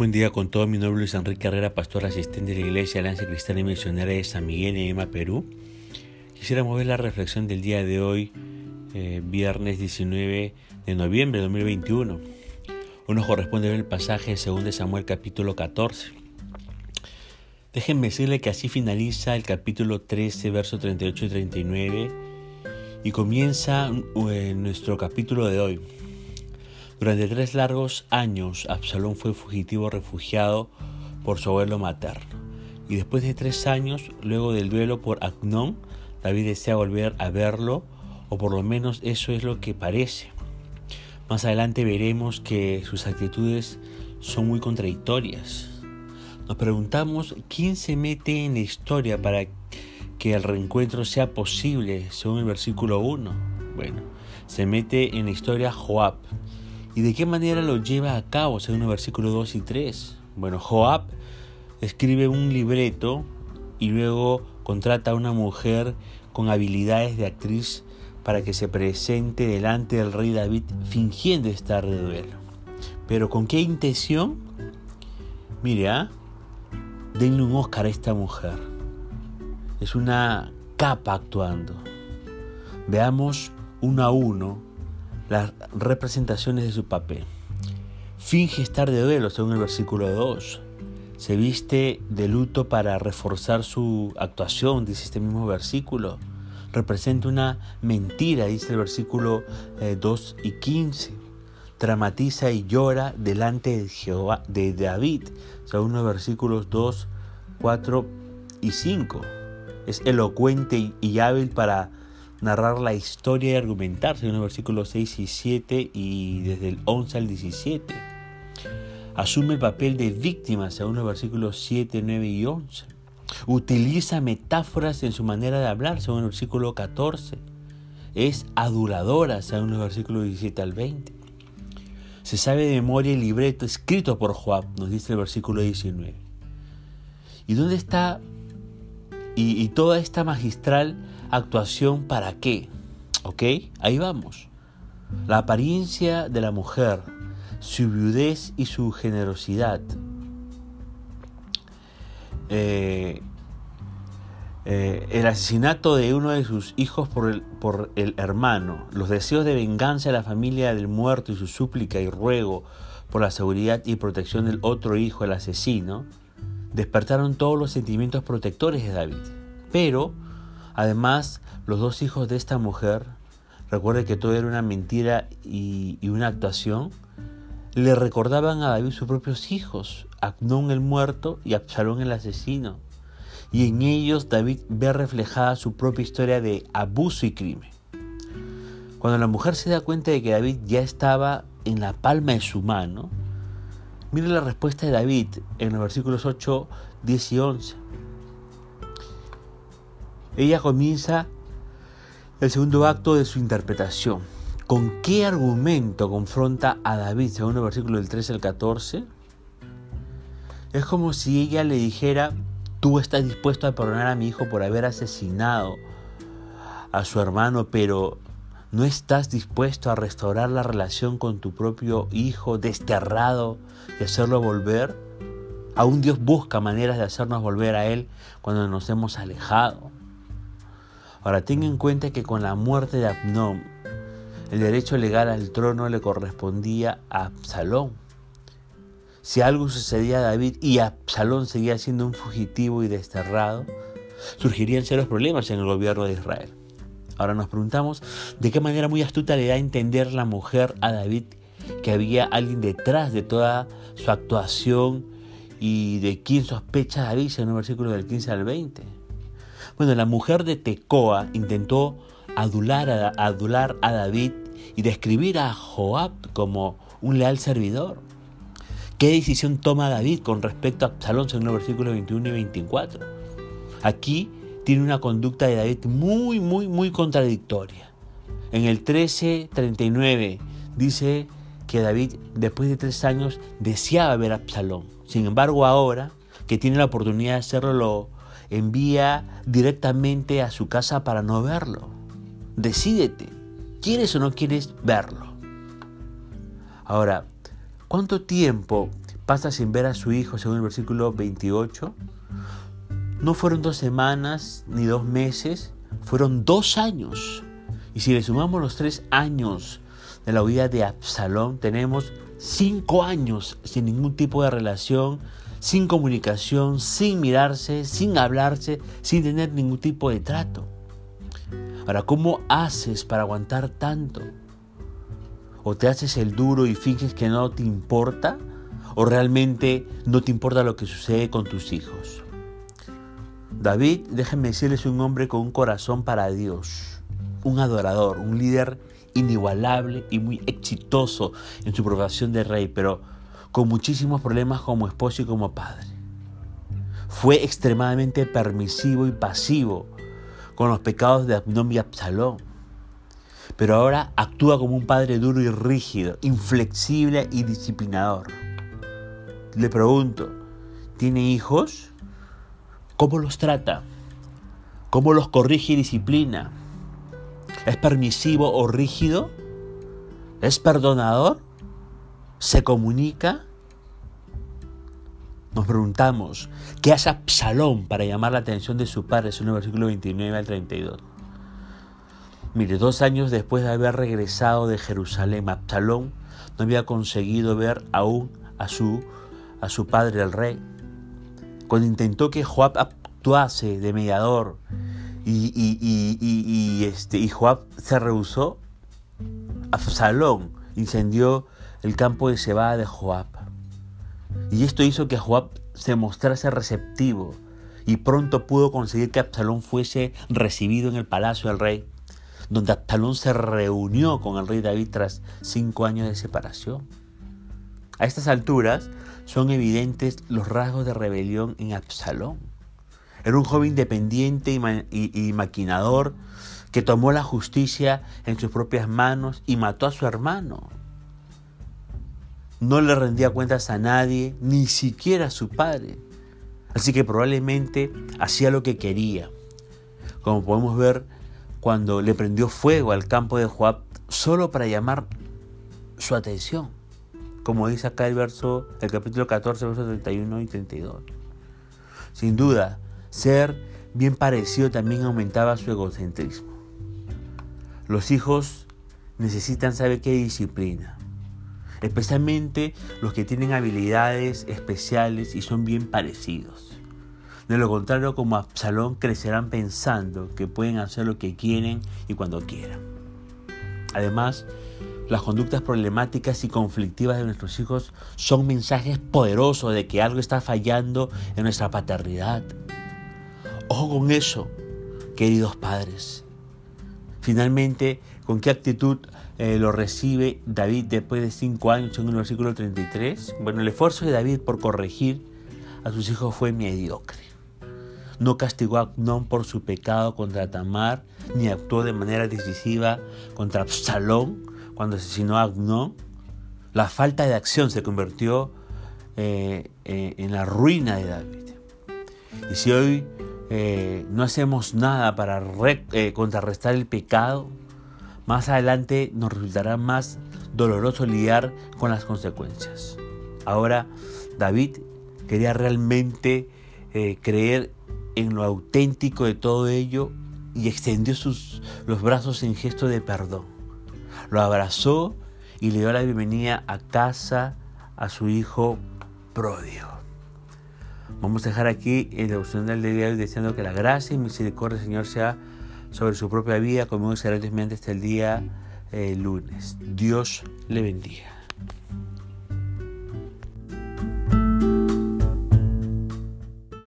Buen día con todo. Mi nombre es Luis Enrique Herrera, pastor asistente de la Iglesia Alianza Cristiana y Misionera de San Miguel en Lima, Perú. Quisiera mover la reflexión del día de hoy, eh, viernes 19 de noviembre de 2021. Hoy nos corresponde ver el pasaje de 2 Samuel capítulo 14. Déjenme decirle que así finaliza el capítulo 13, verso 38 y 39 y comienza eh, nuestro capítulo de hoy. Durante tres largos años, Absalón fue fugitivo refugiado por su abuelo materno. Y después de tres años, luego del duelo por Agnón, David desea volver a verlo, o por lo menos eso es lo que parece. Más adelante veremos que sus actitudes son muy contradictorias. Nos preguntamos quién se mete en la historia para que el reencuentro sea posible, según el versículo 1. Bueno, se mete en la historia Joab, ¿Y de qué manera lo lleva a cabo según el versículo 2 y 3? Bueno, Joab escribe un libreto y luego contrata a una mujer con habilidades de actriz para que se presente delante del rey David fingiendo estar de duelo. Pero ¿con qué intención? Mire, ¿ah? denle un Oscar a esta mujer. Es una capa actuando. Veamos uno a uno las representaciones de su papel. Finge estar de duelo, según el versículo 2. Se viste de luto para reforzar su actuación, dice este mismo versículo. Representa una mentira, dice el versículo 2 eh, y 15. Dramatiza y llora delante de, Jehová, de David, según los versículos 2, 4 y 5. Es elocuente y hábil para narrar la historia y argumentar, según los versículos 6 y 7 y desde el 11 al 17. Asume el papel de víctima, según los versículos 7, 9 y 11. Utiliza metáforas en su manera de hablar, según el versículo 14. Es aduladora, según los versículos 17 al 20. Se sabe de memoria el libreto escrito por Joab, nos dice el versículo 19. ¿Y dónde está? Y, y toda esta magistral actuación para qué. ¿Ok? Ahí vamos. La apariencia de la mujer, su viudez y su generosidad. Eh, eh, el asesinato de uno de sus hijos por el, por el hermano, los deseos de venganza de la familia del muerto y su súplica y ruego por la seguridad y protección del otro hijo, el asesino, despertaron todos los sentimientos protectores de David. Pero Además, los dos hijos de esta mujer, recuerde que todo era una mentira y, una actuación, le recordaban a David sus propios hijos, Acnón el muerto y Absalón el asesino. Y en ellos David ve reflejada su propia historia de abuso y crimen. Cuando la mujer se da cuenta de que David ya estaba en la palma de su mano, mire la respuesta de David en los versículos 8, 10 y 11. Ella comienza el segundo acto de su interpretación. ¿Con qué argumento confronta a David, según el versículo del 13 al 14? Es como si ella le dijera, tú estás dispuesto a perdonar a mi hijo por haber asesinado a su hermano, pero no estás dispuesto a restaurar la relación con tu propio hijo desterrado y hacerlo volver. Aún Dios busca maneras de hacernos volver a Él cuando nos hemos alejado. Ahora tenga en cuenta que con la muerte de Abnón, el derecho legal al trono le correspondía a Absalón. Si algo sucedía a David y Absalón seguía siendo un fugitivo y desterrado, surgirían serios problemas en el gobierno de Israel. Ahora nos preguntamos de qué manera muy astuta le da a entender la mujer a David que había alguien detrás de toda su actuación y de quién sospecha David en el versículo del 15 al 20. Bueno, la mujer de Tecoa intentó adular a, David y describir a Joab como un leal servidor. ¿Qué decisión toma David con respecto a Absalón según los versículos 21 y 24? Aquí tiene una conducta de David muy, muy, muy contradictoria. En el 13:39 dice que David, después de tres años, deseaba ver a Absalón. Sin embargo, ahora que tiene la oportunidad de hacerlo, envía directamente a su casa para no verlo. Decídete, ¿quieres o no quieres verlo? Ahora, ¿cuánto tiempo pasa sin ver a su hijo, según el versículo 28. No fueron dos semanas ni dos meses, fueron dos años. Y si le sumamos los tres años de la huida de Absalón, tenemos cinco años sin ningún tipo de relación, sin comunicación, sin mirarse, sin hablarse, sin tener ningún tipo de trato. Ahora, ¿cómo haces para aguantar tanto? ¿O te haces el duro y finges que no te importa? ¿O realmente no te importa lo que sucede con tus hijos? David, déjenme decirles, un hombre con un corazón para Dios, un adorador, un líder inigualable y muy exitoso en su profesión de rey, pero con muchísimos problemas como esposo y como padre. Fue extremadamente permisivo y pasivo con los pecados de Abnón y Absalón. Pero ahora actúa como un padre duro y rígido, inflexible y disciplinador. Le pregunto, ¿tiene hijos? ¿Cómo los trata? ¿Cómo los corrige y disciplina? ¿Es permisivo o rígido? ¿Es perdonador? ¿Se comunica? Nos preguntamos, ¿qué hace Absalón para llamar la atención de su padre? En el versículo 29 al 32. Mire, dos años después de haber regresado de Jerusalén, Absalón no había conseguido ver aún a su, a su padre, el rey. Cuando intentó que Joab actuase de mediador y, y, este, y Joab se rehusó, Absalón incendió el campo de cebada de Joab. Y esto hizo que Joab se mostrase receptivo y pronto pudo conseguir que Absalón fuese recibido en el palacio del rey, donde Absalón se reunió con el rey David tras cinco años de separación. A estas alturas son evidentes los rasgos de rebelión en Absalón. Era un joven independiente y, maquinador que tomó la justicia en sus propias manos y mató a su hermano. No le rendía cuentas a nadie, ni siquiera a su padre. Así que probablemente hacía lo que quería. Como podemos ver cuando le prendió fuego al campo de Joab solo para llamar su atención. Como dice acá el verso, el capítulo 14, versos 31 y 32. Sin duda, ser bien parecido también aumentaba su egocentrismo. Los hijos necesitan saber qué disciplina, especialmente los que tienen habilidades especiales y son bien parecidos. De lo contrario, como Absalón, crecerán pensando que pueden hacer lo que quieren y cuando quieran. Además, las conductas problemáticas y conflictivas de nuestros hijos son mensajes poderosos de que algo está fallando en nuestra paternidad, Ojo con eso, queridos padres. Finalmente, ¿con qué actitud eh, lo recibe David después de cinco años en el versículo 33? Bueno, el esfuerzo de David por corregir a sus hijos fue mediocre. No castigó a Abnón por su pecado contra Tamar, ni actuó de manera decisiva contra Absalón cuando asesinó a Abnón. La falta de acción se convirtió eh, eh, en la ruina de David. Y si hoy eh, no hacemos nada para eh, contrarrestar el pecado, más adelante nos resultará más doloroso lidiar con las consecuencias. Ahora, David quería realmente eh, creer en lo auténtico de todo ello y extendió sus, los brazos en gesto de perdón. Lo abrazó y le dio la bienvenida a casa a su hijo pródigo. Vamos a dejar aquí el devocional de hoy deseando que la gracia y misericordia del Señor sea sobre su propia vida, conmigo excelentemente hasta el día eh, lunes. Dios le bendiga.